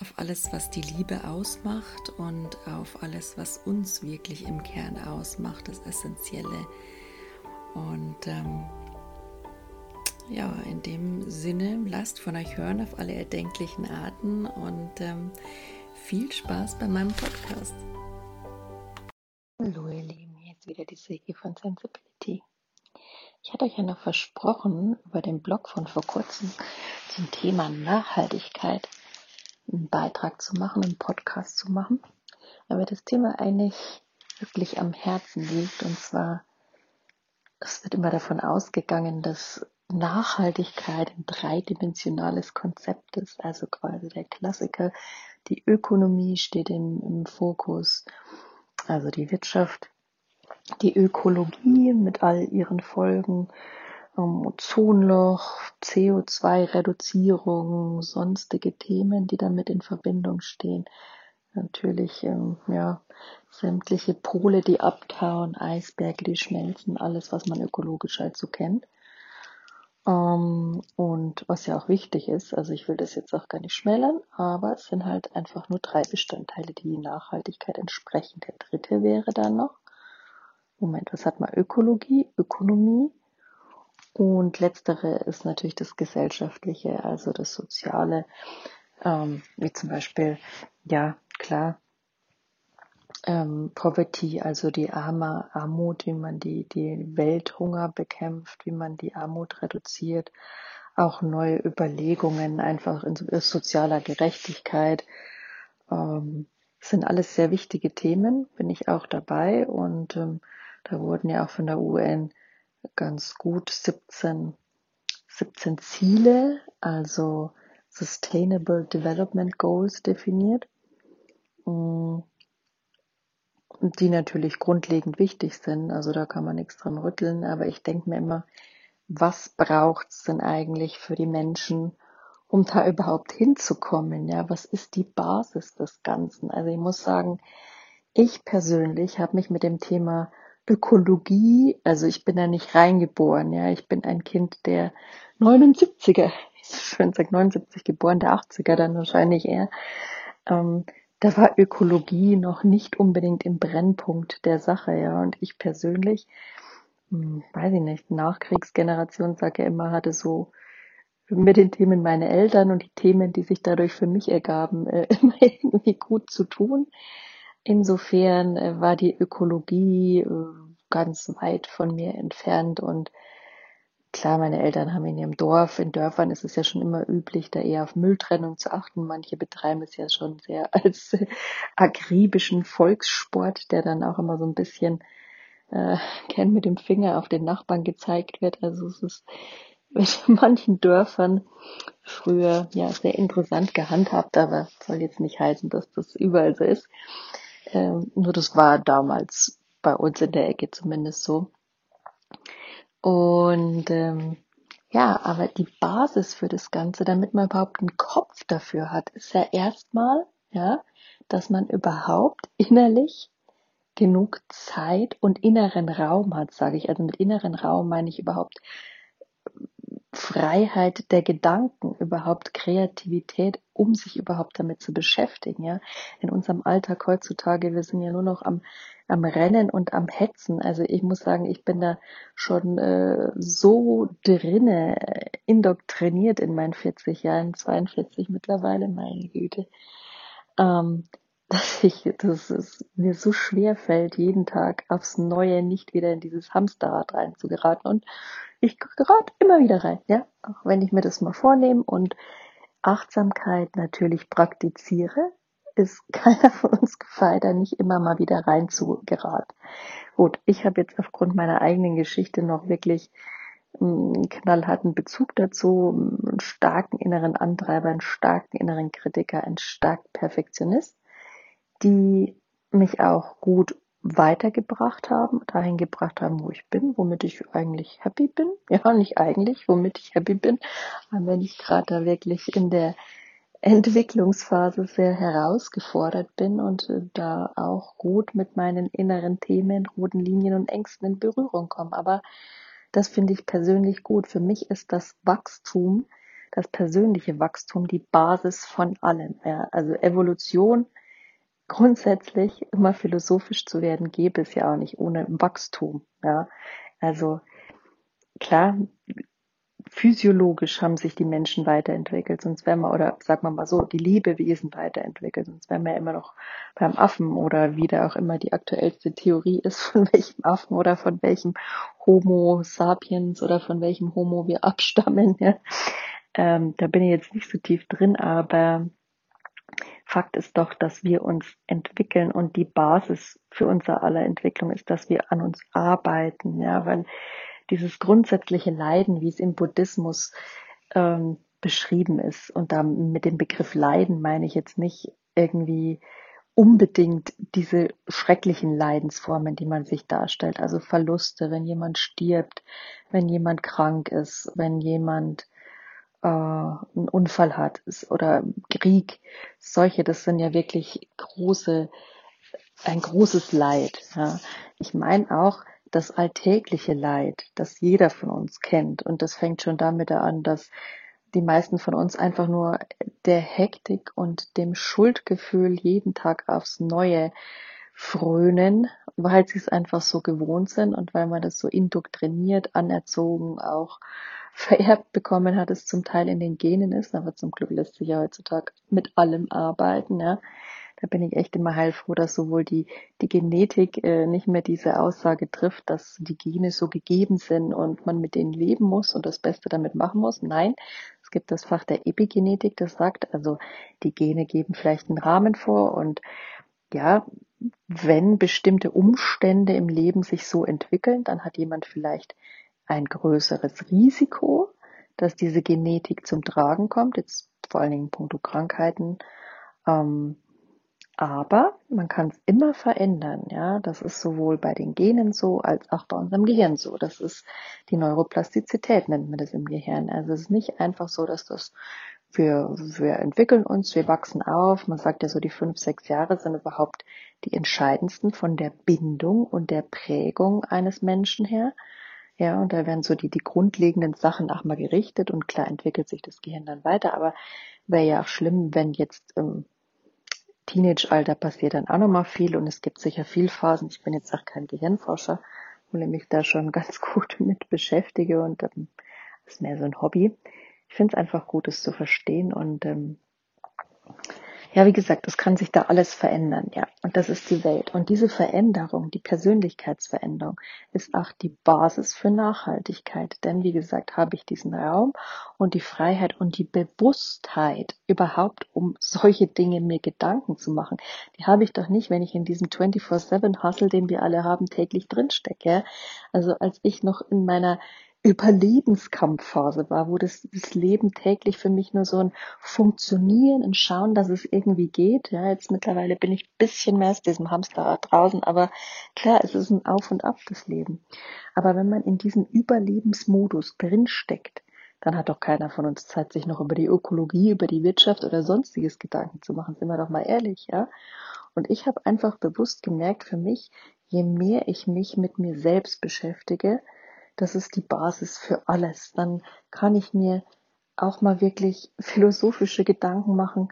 auf alles, was die Liebe ausmacht und auf alles, was uns wirklich im Kern ausmacht, das Essentielle. Und ähm, ja, in dem Sinne, lasst von euch hören auf alle erdenklichen Arten und ähm, viel Spaß bei meinem Podcast. Hallo ihr Lieben, hier ist wieder die Seki von Sensibility. Ich hatte euch ja noch versprochen, über den Blog von vor kurzem zum Thema Nachhaltigkeit einen Beitrag zu machen, einen Podcast zu machen, aber das Thema eigentlich wirklich am Herzen liegt. Und zwar, es wird immer davon ausgegangen, dass Nachhaltigkeit ein dreidimensionales Konzept ist, also quasi der Klassiker. Die Ökonomie steht im, im Fokus, also die Wirtschaft, die Ökologie mit all ihren Folgen, ähm, Ozonloch, CO2-Reduzierung, sonstige Themen, die damit in Verbindung stehen. Natürlich, ähm, ja, sämtliche Pole, die abtauen, Eisberge, die schmelzen, alles, was man ökologisch halt so kennt. Ähm, und was ja auch wichtig ist, also ich will das jetzt auch gar nicht schmälern, aber es sind halt einfach nur drei Bestandteile, die Nachhaltigkeit entsprechen. Der dritte wäre dann noch, Moment, was hat man? Ökologie, Ökonomie, und letztere ist natürlich das Gesellschaftliche, also das Soziale, ähm, wie zum Beispiel, ja, klar, ähm, Poverty, also die Arme, Armut, wie man die, die Welthunger bekämpft, wie man die Armut reduziert, auch neue Überlegungen einfach in sozialer Gerechtigkeit, ähm, sind alles sehr wichtige Themen, bin ich auch dabei. Und ähm, da wurden ja auch von der UN ganz gut 17, 17 Ziele, also Sustainable Development Goals definiert, mm, die natürlich grundlegend wichtig sind. Also da kann man nichts dran rütteln, aber ich denke mir immer, was braucht's denn eigentlich für die Menschen, um da überhaupt hinzukommen? Ja, was ist die Basis des Ganzen? Also ich muss sagen, ich persönlich habe mich mit dem Thema Ökologie, also ich bin da nicht reingeboren, ja, ich bin ein Kind der 79er, ich schön sagt 79 geboren, der 80er dann wahrscheinlich eher. Ähm, da war Ökologie noch nicht unbedingt im Brennpunkt der Sache, ja, und ich persönlich, hm, weiß ich nicht, Nachkriegsgeneration, sage ja immer, hatte so mit den Themen meine Eltern und die Themen, die sich dadurch für mich ergaben, äh, immer irgendwie gut zu tun. Insofern äh, war die Ökologie äh, ganz weit von mir entfernt und klar, meine Eltern haben in ihrem Dorf, in Dörfern ist es ja schon immer üblich, da eher auf Mülltrennung zu achten. Manche betreiben es ja schon sehr als akribischen Volkssport, der dann auch immer so ein bisschen äh, gern mit dem Finger auf den Nachbarn gezeigt wird. Also es ist in manchen Dörfern früher ja sehr interessant gehandhabt, aber soll jetzt nicht heißen, dass das überall so ist. Ähm, nur das war damals bei uns in der Ecke zumindest so. Und ähm, ja, aber die Basis für das Ganze, damit man überhaupt einen Kopf dafür hat, ist ja erstmal, ja, dass man überhaupt innerlich genug Zeit und inneren Raum hat, sage ich. Also mit inneren Raum meine ich überhaupt Freiheit der Gedanken, überhaupt Kreativität, um sich überhaupt damit zu beschäftigen, ja. In unserem Alltag heutzutage, wir sind ja nur noch am, am Rennen und am Hetzen. Also ich muss sagen, ich bin da schon äh, so drinne, indoktriniert in meinen 40 Jahren, 42 mittlerweile, meine Güte, ähm, dass ich, dass es mir so schwer fällt, jeden Tag aufs Neue nicht wieder in dieses Hamsterrad reinzugeraten. Und ich gerate immer wieder rein, ja. Auch wenn ich mir das mal vornehme und Achtsamkeit natürlich praktiziere, ist keiner von uns gefeit, da nicht immer mal wieder rein zu geraten. Gut, ich habe jetzt aufgrund meiner eigenen Geschichte noch wirklich einen knallharten Bezug dazu, einen starken inneren Antreiber, einen starken inneren Kritiker, einen starken Perfektionist die mich auch gut weitergebracht haben, dahin gebracht haben, wo ich bin, womit ich eigentlich happy bin. Ja, nicht eigentlich, womit ich happy bin, wenn ich gerade da wirklich in der Entwicklungsphase sehr herausgefordert bin und äh, da auch gut mit meinen inneren Themen, roten Linien und Ängsten in Berührung komme. Aber das finde ich persönlich gut. Für mich ist das Wachstum, das persönliche Wachstum die Basis von allem. Ja, also Evolution grundsätzlich immer philosophisch zu werden, gäbe es ja auch nicht ohne Wachstum. Ja, also klar, physiologisch haben sich die Menschen weiterentwickelt, sonst wären wir, oder sagen wir mal so, die Lebewesen weiterentwickelt, sonst wären wir immer noch beim Affen oder wie da auch immer die aktuellste Theorie ist, von welchem Affen oder von welchem Homo sapiens oder von welchem Homo wir abstammen. Ja. Ähm, da bin ich jetzt nicht so tief drin, aber Fakt ist doch, dass wir uns entwickeln und die Basis für unser aller Entwicklung ist, dass wir an uns arbeiten, ja, weil dieses grundsätzliche Leiden, wie es im Buddhismus ähm, beschrieben ist, und da mit dem Begriff Leiden meine ich jetzt nicht irgendwie unbedingt diese schrecklichen Leidensformen, die man sich darstellt, also Verluste, wenn jemand stirbt, wenn jemand krank ist, wenn jemand äh, einen Unfall hat oder Krieg, solche, das sind ja wirklich große, ein großes Leid. Ja. Ich meine auch das alltägliche Leid, das jeder von uns kennt. Und das fängt schon damit an, dass die meisten von uns einfach nur der Hektik und dem Schuldgefühl jeden Tag aufs Neue frönen, weil sie es einfach so gewohnt sind und weil man das so indoktriniert, anerzogen auch vererbt bekommen hat, es zum Teil in den Genen ist, aber zum Glück lässt sich ja heutzutage mit allem arbeiten, ja. Da bin ich echt immer heilfroh, dass sowohl die, die Genetik äh, nicht mehr diese Aussage trifft, dass die Gene so gegeben sind und man mit denen leben muss und das Beste damit machen muss. Nein, es gibt das Fach der Epigenetik, das sagt, also die Gene geben vielleicht einen Rahmen vor und ja, wenn bestimmte Umstände im Leben sich so entwickeln, dann hat jemand vielleicht ein größeres Risiko, dass diese Genetik zum Tragen kommt, jetzt vor allen Dingen in puncto Krankheiten. Ähm, aber man kann es immer verändern, ja. Das ist sowohl bei den Genen so als auch bei unserem Gehirn so. Das ist die Neuroplastizität, nennt man das im Gehirn. Also es ist nicht einfach so, dass das wir, wir entwickeln uns, wir wachsen auf. Man sagt ja so, die fünf, sechs Jahre sind überhaupt die entscheidendsten von der Bindung und der Prägung eines Menschen her. Ja, und da werden so die, die grundlegenden Sachen auch mal gerichtet und klar entwickelt sich das Gehirn dann weiter. Aber wäre ja auch schlimm, wenn jetzt im Teenage-Alter passiert dann auch nochmal viel und es gibt sicher viel Phasen. Ich bin jetzt auch kein Gehirnforscher, wo ich mich da schon ganz gut mit beschäftige und ähm, ist mehr so ein Hobby. Ich finde es einfach gut, es zu verstehen und ähm, Ja, wie gesagt, das kann sich da alles verändern, ja. Und das ist die Welt. Und diese Veränderung, die Persönlichkeitsveränderung, ist auch die Basis für Nachhaltigkeit. Denn wie gesagt, habe ich diesen Raum und die Freiheit und die Bewusstheit überhaupt, um solche Dinge mir Gedanken zu machen. Die habe ich doch nicht, wenn ich in diesem 24-7-Hustle, den wir alle haben, täglich drinstecke. Also als ich noch in meiner Überlebenskampfphase war, wo das, das Leben täglich für mich nur so ein Funktionieren, ein Schauen, dass es irgendwie geht. Ja, jetzt mittlerweile bin ich bisschen mehr aus diesem Hamsterrad draußen, aber klar, es ist ein Auf und Ab das Leben. Aber wenn man in diesem Überlebensmodus drinsteckt, dann hat doch keiner von uns Zeit, sich noch über die Ökologie, über die Wirtschaft oder sonstiges Gedanken zu machen. Sind wir doch mal ehrlich, ja? Und ich habe einfach bewusst gemerkt für mich, je mehr ich mich mit mir selbst beschäftige, das ist die Basis für alles. Dann kann ich mir auch mal wirklich philosophische Gedanken machen,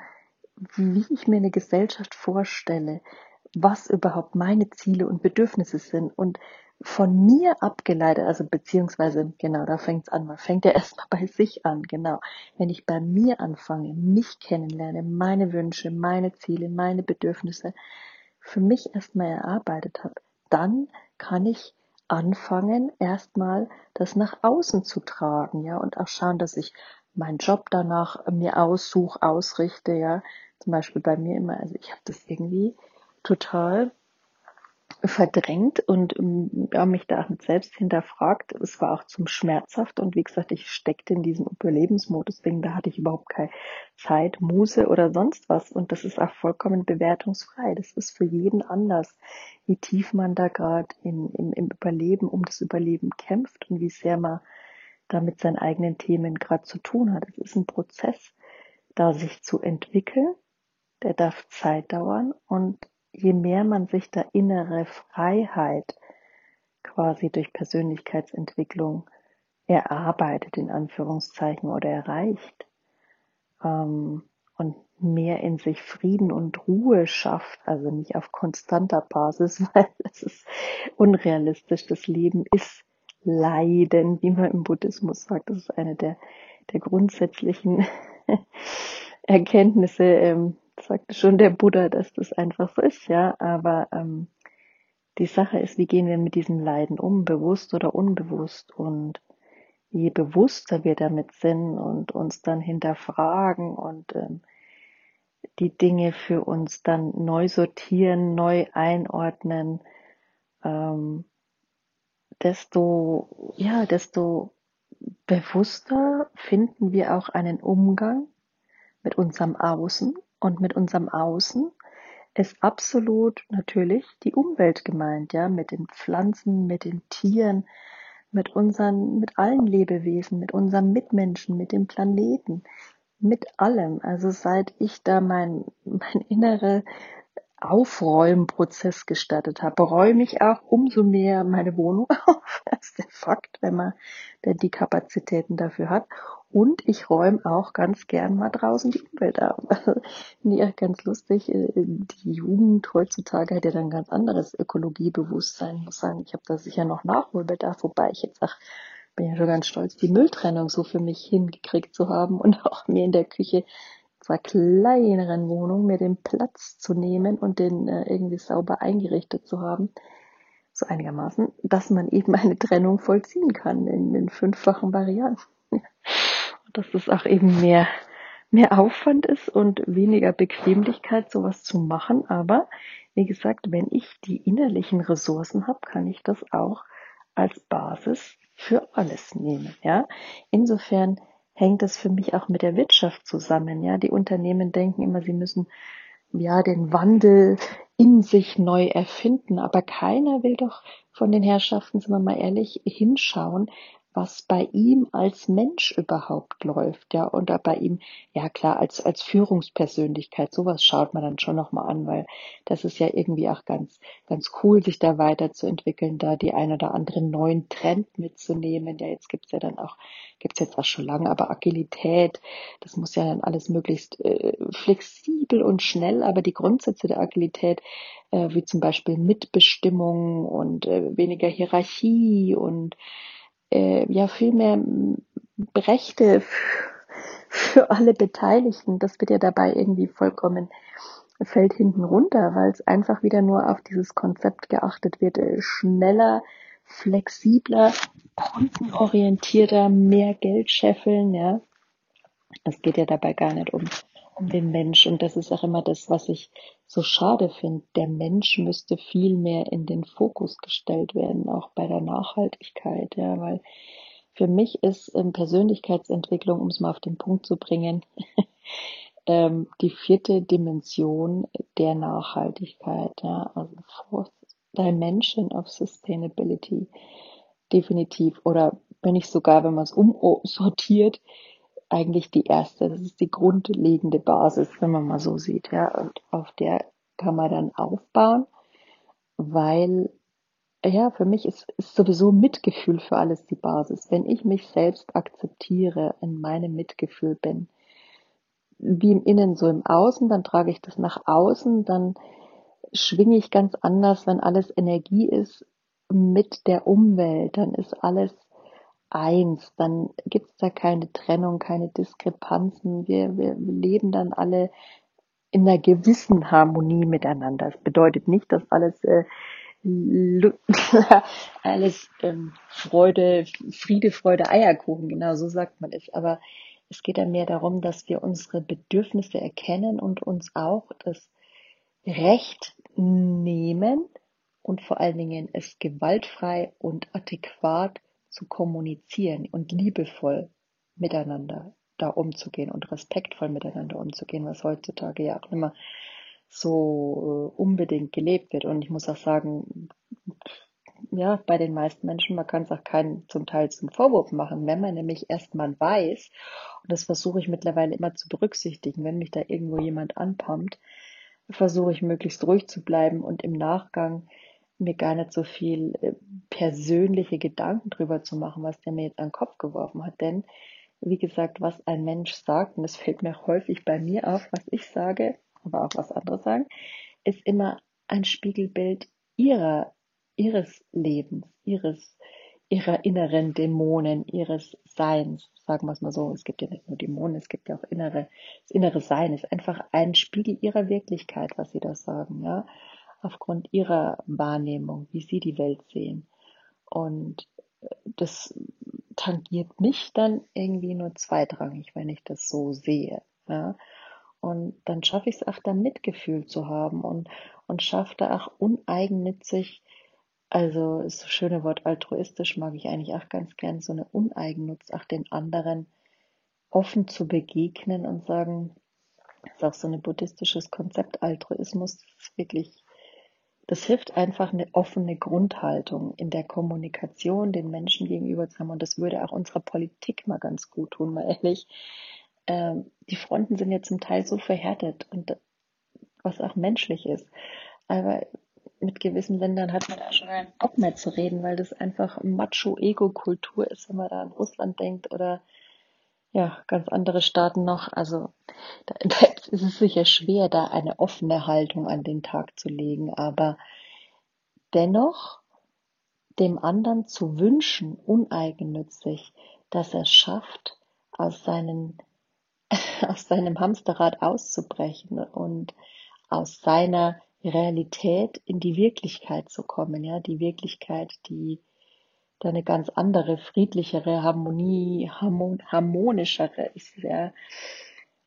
wie ich mir eine Gesellschaft vorstelle, was überhaupt meine Ziele und Bedürfnisse sind und von mir abgeleitet, also beziehungsweise, genau, da fängt es an. Man fängt ja erstmal bei sich an, genau. Wenn ich bei mir anfange, mich kennenlerne, meine Wünsche, meine Ziele, meine Bedürfnisse für mich erstmal erarbeitet habe, dann kann ich anfangen, erstmal das nach außen zu tragen, ja, und auch schauen, dass ich meinen Job danach mir aussuche, ausrichte, ja. Zum Beispiel bei mir immer, also ich habe das irgendwie total verdrängt und ähm, ja, mich da selbst hinterfragt. Es war auch zum schmerzhaft und wie gesagt, ich steckte in diesem Überlebensmodus, deswegen da hatte ich überhaupt keine Zeit, Muse oder sonst was und das ist auch vollkommen bewertungsfrei. Das ist für jeden anders, wie tief man da gerade im, im Überleben, um das Überleben kämpft und wie sehr man da mit seinen eigenen Themen gerade zu tun hat. Es ist ein Prozess, da sich zu entwickeln, der darf Zeit dauern und je mehr man sich da innere Freiheit quasi durch Persönlichkeitsentwicklung erarbeitet, in Anführungszeichen, oder erreicht, ähm, und mehr in sich Frieden und Ruhe schafft, also nicht auf konstanter Basis, weil es ist unrealistisch. Das Leben ist Leiden, wie man im Buddhismus sagt. Das ist eine der, der grundsätzlichen Erkenntnisse, ähm, sagte schon der Buddha, dass das einfach so ist, ja. Aber ähm, die Sache ist, wie gehen wir mit diesem Leiden um, bewusst oder unbewusst? Und je bewusster wir damit sind und uns dann hinterfragen und ähm, die Dinge für uns dann neu sortieren, neu einordnen, ähm, desto, ja, desto bewusster finden wir auch einen Umgang mit unserem Außen und mit unserem Außen ist absolut natürlich die Umwelt gemeint, ja, mit den Pflanzen, mit den Tieren, mit unseren, mit allen Lebewesen, mit unseren Mitmenschen, mit dem Planeten, mit allem. Also seit ich da mein, mein innere Aufräumprozess gestartet habe, räume ich auch umso mehr meine Wohnung auf. Das ist der Fakt, wenn man denn die Kapazitäten dafür hat. Und ich räume auch ganz gern mal draußen die Umwelt auf. Also, ich ganz lustig. Äh, die Jugend heutzutage hat ja dann ganz anderes Ökologiebewusstsein. Ich muss sagen, ich habe da sicher noch Nachholbedarf, wobei ich jetzt auch bin ja schon ganz stolz, die Mülltrennung so für mich hingekriegt zu haben und auch mir in der Küche zwar kleineren Wohnung mir den Platz zu nehmen und den äh, irgendwie sauber eingerichtet zu haben, so einigermaßen, dass man eben eine Trennung vollziehen kann in, in fünffachen Varianten dass es auch eben mehr, mehr Aufwand ist und weniger Bequemlichkeit, sowas zu machen. Aber wie gesagt, wenn ich die innerlichen Ressourcen habe, kann ich das auch als Basis für alles nehmen. Ja, insofern hängt das für mich auch mit der Wirtschaft zusammen. Ja, die Unternehmen denken immer, sie müssen ja den Wandel in sich neu erfinden, aber keiner will doch von den Herrschaften, sind wir mal ehrlich, hinschauen, was bei ihm als Mensch überhaupt läuft, ja, und bei ihm, ja klar, als, als Führungspersönlichkeit, sowas schaut man dann schon nochmal an, weil das ist ja irgendwie auch ganz, ganz cool, sich da weiterzuentwickeln, da die ein oder anderen neuen Trend mitzunehmen. Ja, jetzt gibt's ja dann auch, gibt's jetzt auch schon lange, aber Agilität, das muss ja dann alles möglichst äh, flexibel und schnell, aber die Grundsätze der Agilität, äh, wie zum Beispiel Mitbestimmung und äh, weniger Hierarchie und äh, ja viel mehr Rechte für alle Beteiligten. Das wird ja dabei irgendwie vollkommen fällt hinten runter, weil es einfach wieder nur auf dieses Konzept geachtet wird, äh, schneller, flexibler, kundenorientierter, mehr Geld scheffeln, ja. Es geht ja dabei gar nicht um, um den Mensch. Und das ist auch immer das, was ich so schade finde. Der Mensch müsste viel mehr in den Fokus gestellt werden, auch bei der Nachhaltigkeit, ja, weil für mich ist ähm, Persönlichkeitsentwicklung, um es mal auf den Punkt zu bringen, ähm, die vierte Dimension der Nachhaltigkeit, ja, also Fourth Dimension of Sustainability, definitiv. Oder wenn nicht sogar, wenn man es umsortiert, eigentlich die erste. Das ist die grundlegende Basis, wenn man mal so sieht, ja. Und auf der kann man dann aufbauen, weil ja, für mich ist, ist sowieso Mitgefühl für alles die Basis. Wenn ich mich selbst akzeptiere, in meinem Mitgefühl bin, wie im Innen, so im Außen, dann trage ich das nach außen, dann schwinge ich ganz anders, wenn alles Energie ist mit der Umwelt, dann ist alles eins, dann gibt es da keine Trennung, keine Diskrepanzen, wir, wir leben dann alle in einer gewissen Harmonie miteinander. Das bedeutet nicht, dass alles äh, alles ähm, Freude, Friede, Freude, Eierkuchen, genau so sagt man es. Aber es geht ja mehr darum, dass wir unsere Bedürfnisse erkennen und uns auch das Recht nehmen und vor allen Dingen es gewaltfrei und adäquat zu kommunizieren und liebevoll miteinander da umzugehen und respektvoll miteinander umzugehen, was heutzutage ja auch immer so äh, unbedingt gelebt wird. Und ich muss auch sagen, ja, bei den meisten Menschen, man kann es auch keinen zum Teil zum Vorwurf machen, wenn man nämlich erstmal weiß, und das versuche ich mittlerweile immer zu berücksichtigen, wenn mich da irgendwo jemand anpumpt, versuche ich möglichst ruhig zu bleiben und im Nachgang mir gar nicht so viel äh, persönliche Gedanken drüber zu machen, was der mir jetzt an den Kopf geworfen hat. Denn, wie gesagt, was ein Mensch sagt, und das fällt mir häufig bei mir auf, was ich sage, aber auch was andere sagen, ist immer ein Spiegelbild ihrer ihres Lebens, ihres, ihrer inneren Dämonen, ihres Seins, sagen wir es mal so. Es gibt ja nicht nur Dämonen, es gibt ja auch innere, das innere Sein ist einfach ein Spiegel ihrer Wirklichkeit, was sie da sagen, ja. Aufgrund ihrer Wahrnehmung, wie sie die Welt sehen. Und das tangiert mich dann irgendwie nur zweitrangig, wenn ich das so sehe, ja. Und dann schaffe ich es auch, da Mitgefühl zu haben und, und schaffe da auch uneigennützig also das schöne Wort altruistisch mag ich eigentlich auch ganz gern, so eine Uneigennutz, auch den anderen offen zu begegnen und sagen, das ist auch so ein buddhistisches Konzept Altruismus, das ist wirklich, das hilft einfach eine offene Grundhaltung in der Kommunikation den Menschen gegenüber zu haben und das würde auch unserer Politik mal ganz gut tun, mal ehrlich. Ähm, die Fronten sind ja zum Teil so verhärtet und was auch menschlich ist. Aber mit gewissen Ländern hat man da schon keinen Bock mehr zu reden, weil das einfach Macho-Ego-Kultur ist, wenn man da an Russland denkt oder ja, ganz andere Staaten noch. Also da, da ist es sicher schwer, da eine offene Haltung an den Tag zu legen, aber dennoch dem anderen zu wünschen, uneigennützig, dass er schafft, aus, seinen, aus seinem Hamsterrad auszubrechen und aus seiner Realität in die Wirklichkeit zu kommen, ja, die Wirklichkeit, die da eine ganz andere, friedlichere, Harmonie, harmon, harmonischere ist, ja.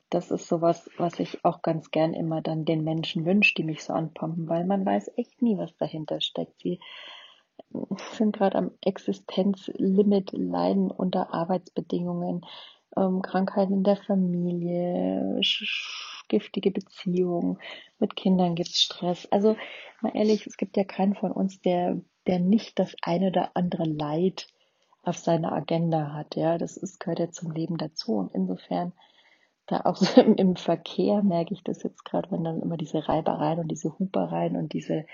Das ist sowas, was ich auch ganz gern immer dann den Menschen wünsche, die mich so anpumpen, weil man weiß echt nie, was dahinter steckt. Sie sind gerade am Existenzlimit, leiden unter Arbeitsbedingungen, ähm, Krankheiten in der Familie, giftige Beziehungen, mit Kindern gibt es Stress. Also mal ehrlich, es gibt ja keinen von uns, der, der nicht das eine oder andere Leid auf seiner Agenda hat. Ja, das ist, gehört ja zum Leben dazu. Und insofern, da auch so im, im Verkehr merke ich das jetzt gerade, wenn dann immer diese Reibereien und diese Hupereien und diese,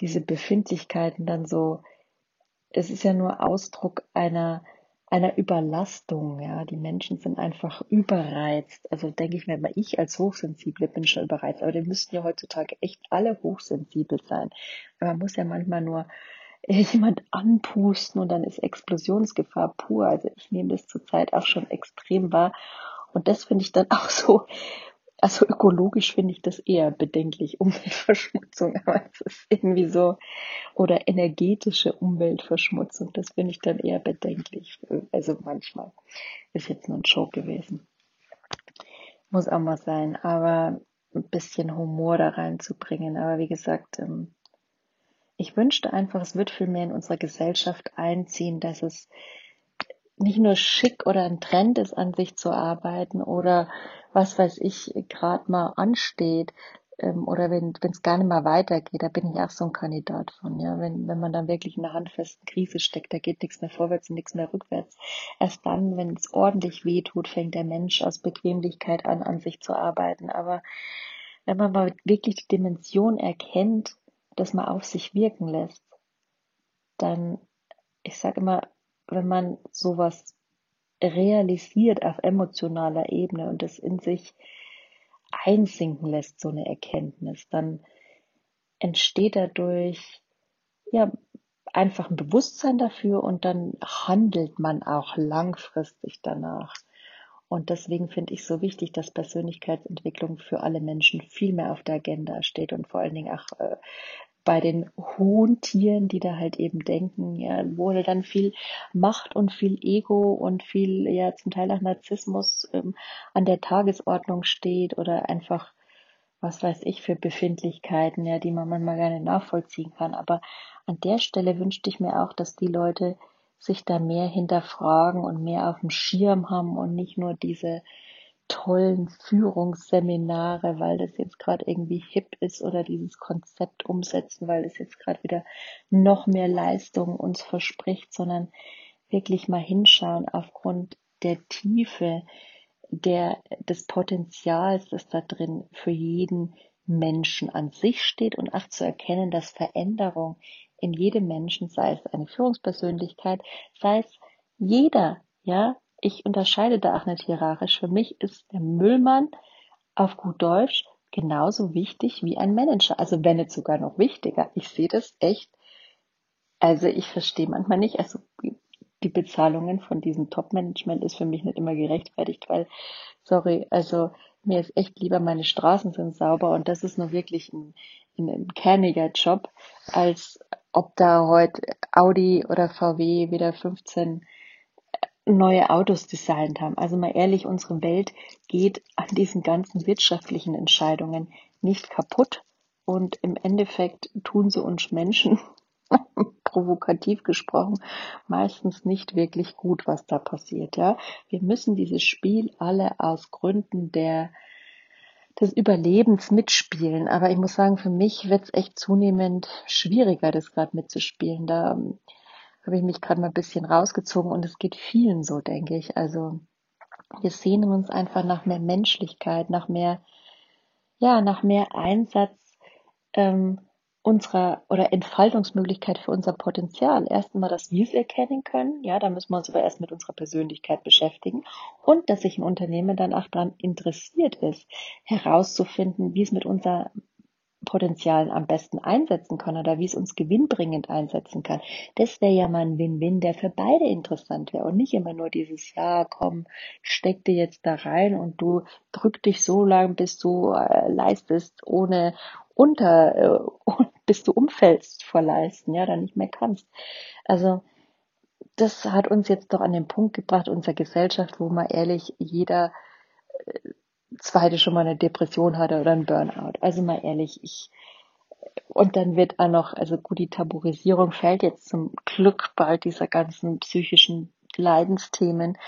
diese Befindlichkeiten dann so, es ist ja nur Ausdruck einer, einer Überlastung. Ja, die Menschen sind einfach überreizt. Also denke ich mir, immer, ich als Hochsensible bin schon überreizt, aber die müssten ja heutzutage echt alle hochsensibel sein. Man muss ja manchmal nur jemand anpusten und dann ist Explosionsgefahr pur. Also ich nehme das zurzeit auch schon extrem wahr. Und das finde ich dann auch so, also ökologisch finde ich das eher bedenklich, Umweltverschmutzung, aber es ist irgendwie so, oder energetische Umweltverschmutzung, das finde ich dann eher bedenklich. Also manchmal ist jetzt nur ein Joke gewesen. Muss auch mal sein, aber ein bisschen Humor da reinzubringen. Aber wie gesagt, ähm, ich wünschte einfach, es wird viel mehr in unserer Gesellschaft einziehen, dass es nicht nur schick oder ein Trend ist, an sich zu arbeiten oder was weiß ich gerade mal ansteht ähm, oder wenn es gar nicht mehr weitergeht, da bin ich auch so ein Kandidat von. Ja, wenn wenn man dann wirklich in einer handfesten Krise steckt, da geht nichts mehr vorwärts und nichts mehr rückwärts. Erst dann, wenn es ordentlich weh tut, fängt der Mensch aus Bequemlichkeit an, an sich zu arbeiten. Aber wenn man mal wirklich die Dimension erkennt, dass man auf sich wirken lässt, dann, ich sage immer, wenn man sowas realisiert auf emotionaler Ebene und das in sich einsinken lässt, so eine Erkenntnis, dann entsteht dadurch ja einfach ein Bewusstsein dafür und dann handelt man auch langfristig danach. Und deswegen finde ich so wichtig, dass Persönlichkeitsentwicklung für alle Menschen viel mehr auf der Agenda steht und vor allen Dingen auch äh, bei den hohen Tieren, die da halt eben denken, ja, wo dann viel Macht und viel Ego und viel, ja, zum Teil auch Narzissmus ähm, an der Tagesordnung steht oder einfach, was weiß ich, für Befindlichkeiten, ja, die man manchmal nicht nachvollziehen kann. Aber an der Stelle wünschte ich mir auch, dass die Leute sich da mehr hinterfragen und mehr auf dem Schirm haben und nicht nur diese tollen Führungsseminare, weil das jetzt gerade irgendwie hip ist oder dieses Konzept umsetzen, weil es jetzt gerade wieder noch mehr Leistung uns verspricht, sondern wirklich mal hinschauen aufgrund der Tiefe der, des Potenzials, das da drin für jeden Menschen an sich steht und auch zu erkennen, dass Veränderung in jedem Menschen, sei es eine Führungspersönlichkeit, sei es jeder, ja, ich unterscheide da auch nicht hierarchisch. Für mich ist der Müllmann auf gut Deutsch genauso wichtig wie ein Manager. Also wenn nicht sogar noch wichtiger. Ich sehe das echt. Also ich verstehe manchmal nicht, also die Bezahlungen von diesem Top-Management ist für mich nicht immer gerechtfertigt, weil, sorry, also mir ist echt lieber, meine Straßen sind sauber und das ist nur wirklich ein, ein, ein kerniger Job, als ob da heute Audi oder VW wieder 15 neue Autos designt haben. Also mal ehrlich, unsere Welt geht an diesen ganzen wirtschaftlichen Entscheidungen nicht kaputt und im Endeffekt tun sie uns Menschen, provokativ gesprochen, meistens nicht wirklich gut, was da passiert. Ja, wir müssen dieses Spiel alle aus Gründen der des Überlebens mitspielen. Aber ich muss sagen, für mich wird es echt zunehmend schwieriger, das gerade mitzuspielen. Da habe ich mich gerade mal ein bisschen rausgezogen und es geht vielen so, denke ich. Also wir sehnen uns einfach nach mehr Menschlichkeit, nach mehr, ja, nach mehr Einsatz ähm, unserer oder Entfaltungsmöglichkeit für unser Potenzial. Erst einmal, dass wir es erkennen können, ja, da müssen wir uns aber erst mit unserer Persönlichkeit beschäftigen und dass sich ein Unternehmen dann auch daran interessiert ist, herauszufinden, wie es mit unserer Potenzialen am besten einsetzen kann oder wie es uns gewinnbringend einsetzen kann. Das wäre ja mal ein Win-Win, der für beide interessant wäre und nicht immer nur dieses, ja, komm, steck dir jetzt da rein und du drück dich so lang, bis du äh, leistest, ohne unter, äh, bis du umfällst vor Leisten, ja, dann nicht mehr kannst. Also, das hat uns jetzt doch an den Punkt gebracht, unsere Gesellschaft, wo mal ehrlich jeder äh, zweite schon mal eine Depression hatte oder ein Burnout. Also mal ehrlich, ich und dann wird auch noch, also gut, die Tabuisierung fällt jetzt zum Glück bald dieser ganzen psychischen Leidensthemen,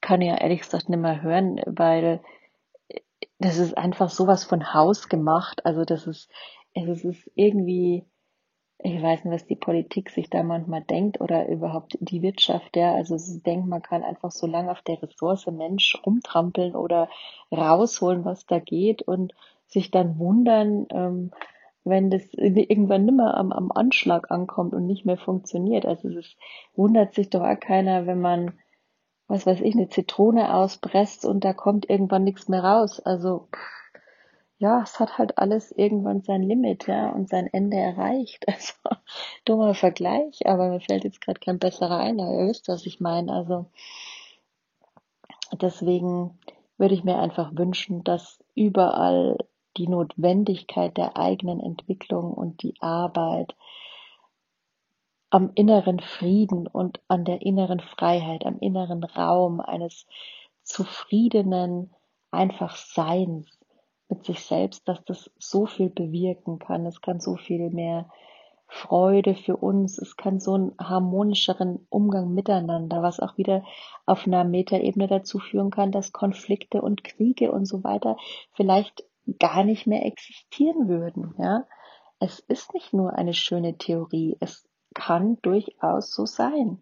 kann ich ja ehrlich gesagt nicht mehr hören, weil das ist einfach sowas von Haus gemacht. Also das ist, es ist irgendwie, ich weiß nicht, was die Politik sich da manchmal denkt oder überhaupt die Wirtschaft, ja. Also sie denkt, man kann einfach so lange auf der Ressource Mensch rumtrampeln oder rausholen, was da geht und sich dann wundern, ähm, wenn das irgendwann nimmer am, am Anschlag ankommt und nicht mehr funktioniert. Also es wundert sich doch auch keiner, wenn man, was weiß ich, eine Zitrone auspresst und da kommt irgendwann nichts mehr raus. Also pff, ja, es hat halt alles irgendwann sein Limit, ja, und sein Ende erreicht. Also, dummer Vergleich, aber mir fällt jetzt gerade kein besserer ein, aber ihr wisst, was ich meine. Also, deswegen würde ich mir einfach wünschen, dass überall die Notwendigkeit der eigenen Entwicklung und die Arbeit am inneren Frieden und an der inneren Freiheit, am inneren Raum eines zufriedenen einfach Seins mit sich selbst, dass das so viel bewirken kann. Es kann so viel mehr Freude für uns. Es kann so einen harmonischeren Umgang miteinander, was auch wieder auf einer Metaebene dazu führen kann, dass Konflikte und Kriege und so weiter vielleicht gar nicht mehr existieren würden, ja. Es ist nicht nur eine schöne Theorie. Es kann durchaus so sein.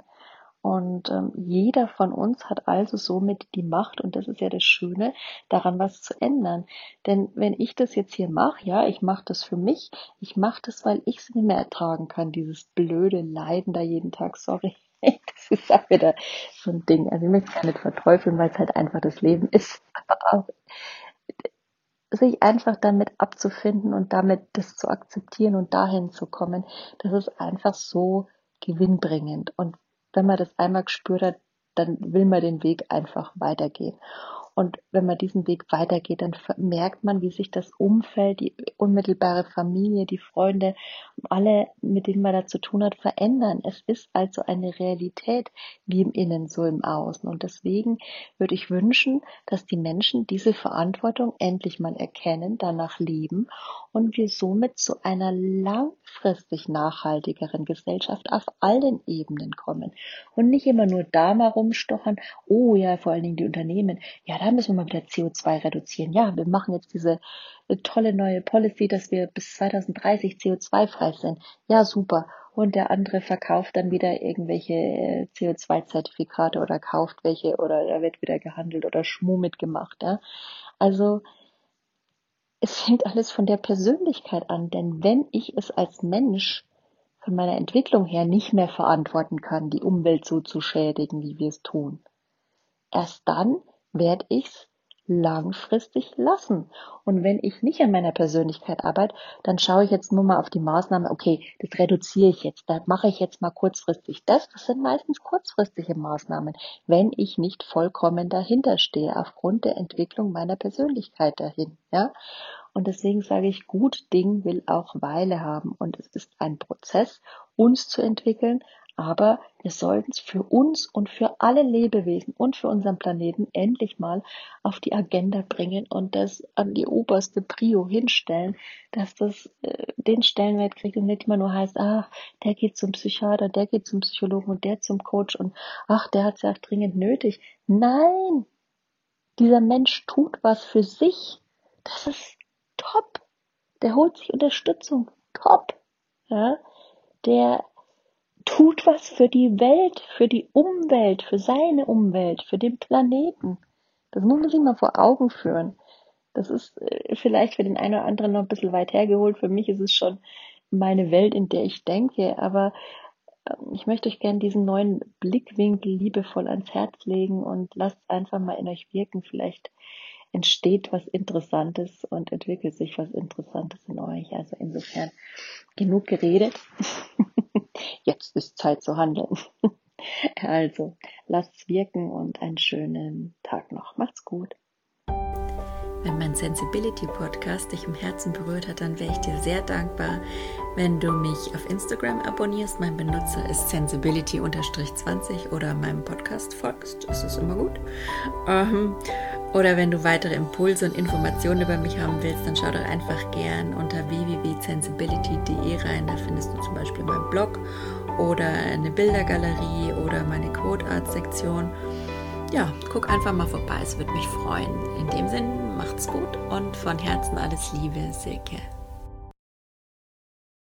Und ähm, jeder von uns hat also somit die Macht, und das ist ja das Schöne, daran was zu ändern. Denn wenn ich das jetzt hier mache, ja, ich mache das für mich, ich mache das, weil ich es nicht mehr ertragen kann, dieses blöde Leiden da jeden Tag, sorry. Das ist auch wieder so ein Ding. Also ich möchte es gar nicht verteufeln, weil es halt einfach das Leben ist. Aber auch sich einfach damit abzufinden und damit das zu akzeptieren und dahin zu kommen, das ist einfach so gewinnbringend. Und wenn man das einmal gespürt hat, dann will man den Weg einfach weitergehen. Und wenn man diesen Weg weitergeht, dann merkt man, wie sich das Umfeld, die unmittelbare Familie, die Freunde, alle, mit denen man da zu tun hat, verändern. Es ist also eine Realität, wie im Innen, so im Außen. Und deswegen würde ich wünschen, dass die Menschen diese Verantwortung endlich mal erkennen, danach leben und wir somit zu einer langfristig nachhaltigeren Gesellschaft auf allen Ebenen kommen. Und nicht immer nur da mal rumstochern, oh ja, vor allen Dingen die Unternehmen, ja, da müssen wir mal wieder CO2 reduzieren. Ja, wir machen jetzt diese äh, tolle neue Policy, dass wir bis 2030 CO2-frei sind. Ja, super. Und der andere verkauft dann wieder irgendwelche äh, CO2-Zertifikate oder kauft welche oder da wird wieder gehandelt oder Schmuh mitgemacht. Ja? Also es fängt alles von der Persönlichkeit an, denn wenn ich es als Mensch von meiner Entwicklung her nicht mehr verantworten kann, die Umwelt so zu schädigen, wie wir es tun, erst dann werde ich's langfristig lassen. Und wenn ich nicht an meiner Persönlichkeit arbeite, dann schaue ich jetzt nur mal auf die Maßnahme, okay, das reduziere ich jetzt, da mache ich jetzt mal kurzfristig das. Das sind meistens kurzfristige Maßnahmen, wenn ich nicht vollkommen dahinter stehe, aufgrund der Entwicklung meiner Persönlichkeit dahin, ja. Und deswegen sage ich, gut Ding will auch Weile haben. Und es ist ein Prozess, uns zu entwickeln, aber wir sollten es für uns und für alle Lebewesen und für unseren Planeten endlich mal auf die Agenda bringen und das an die oberste Prio hinstellen, dass das äh, den Stellenwert kriegt und nicht immer nur heißt, ach, der geht zum Psychiater, der geht zum Psychologen und der zum Coach und ach, der hat es ja dringend nötig. Nein! Dieser Mensch tut was für sich. Das ist top. Der holt sich Unterstützung. Top. Ja? Der tut was für die Welt, für die Umwelt, für seine Umwelt, für den Planeten. Das muss man sich mal vor Augen führen. Das ist äh, vielleicht für den einen oder anderen noch ein bisschen weit hergeholt. Für mich ist es schon meine Welt, in der ich denke. Aber ähm, ich möchte euch gerne diesen neuen Blickwinkel liebevoll ans Herz legen und lasst einfach mal in euch wirken. Vielleicht entsteht was Interessantes und entwickelt sich was Interessantes in euch. Also insofern genug geredet. Jetzt ist Zeit zu handeln. Also, lasst's wirken und einen schönen Tag noch. Macht's gut. Wenn mein Sensibility Podcast dich im Herzen berührt hat, dann wäre ich dir sehr dankbar, wenn du mich auf Instagram abonnierst. Mein Benutzer ist sensibility-20 oder meinem Podcast folgst. Das ist immer gut. Oder wenn du weitere Impulse und Informationen über mich haben willst, dann schau doch einfach gern unter www.sensibility.de rein. Da findest du zum Beispiel meinen Blog oder eine Bildergalerie oder meine Quote Art Sektion. Ja, guck einfach mal vorbei, es würde mich freuen. In dem Sinn, macht's gut und von Herzen alles Liebe, Silke.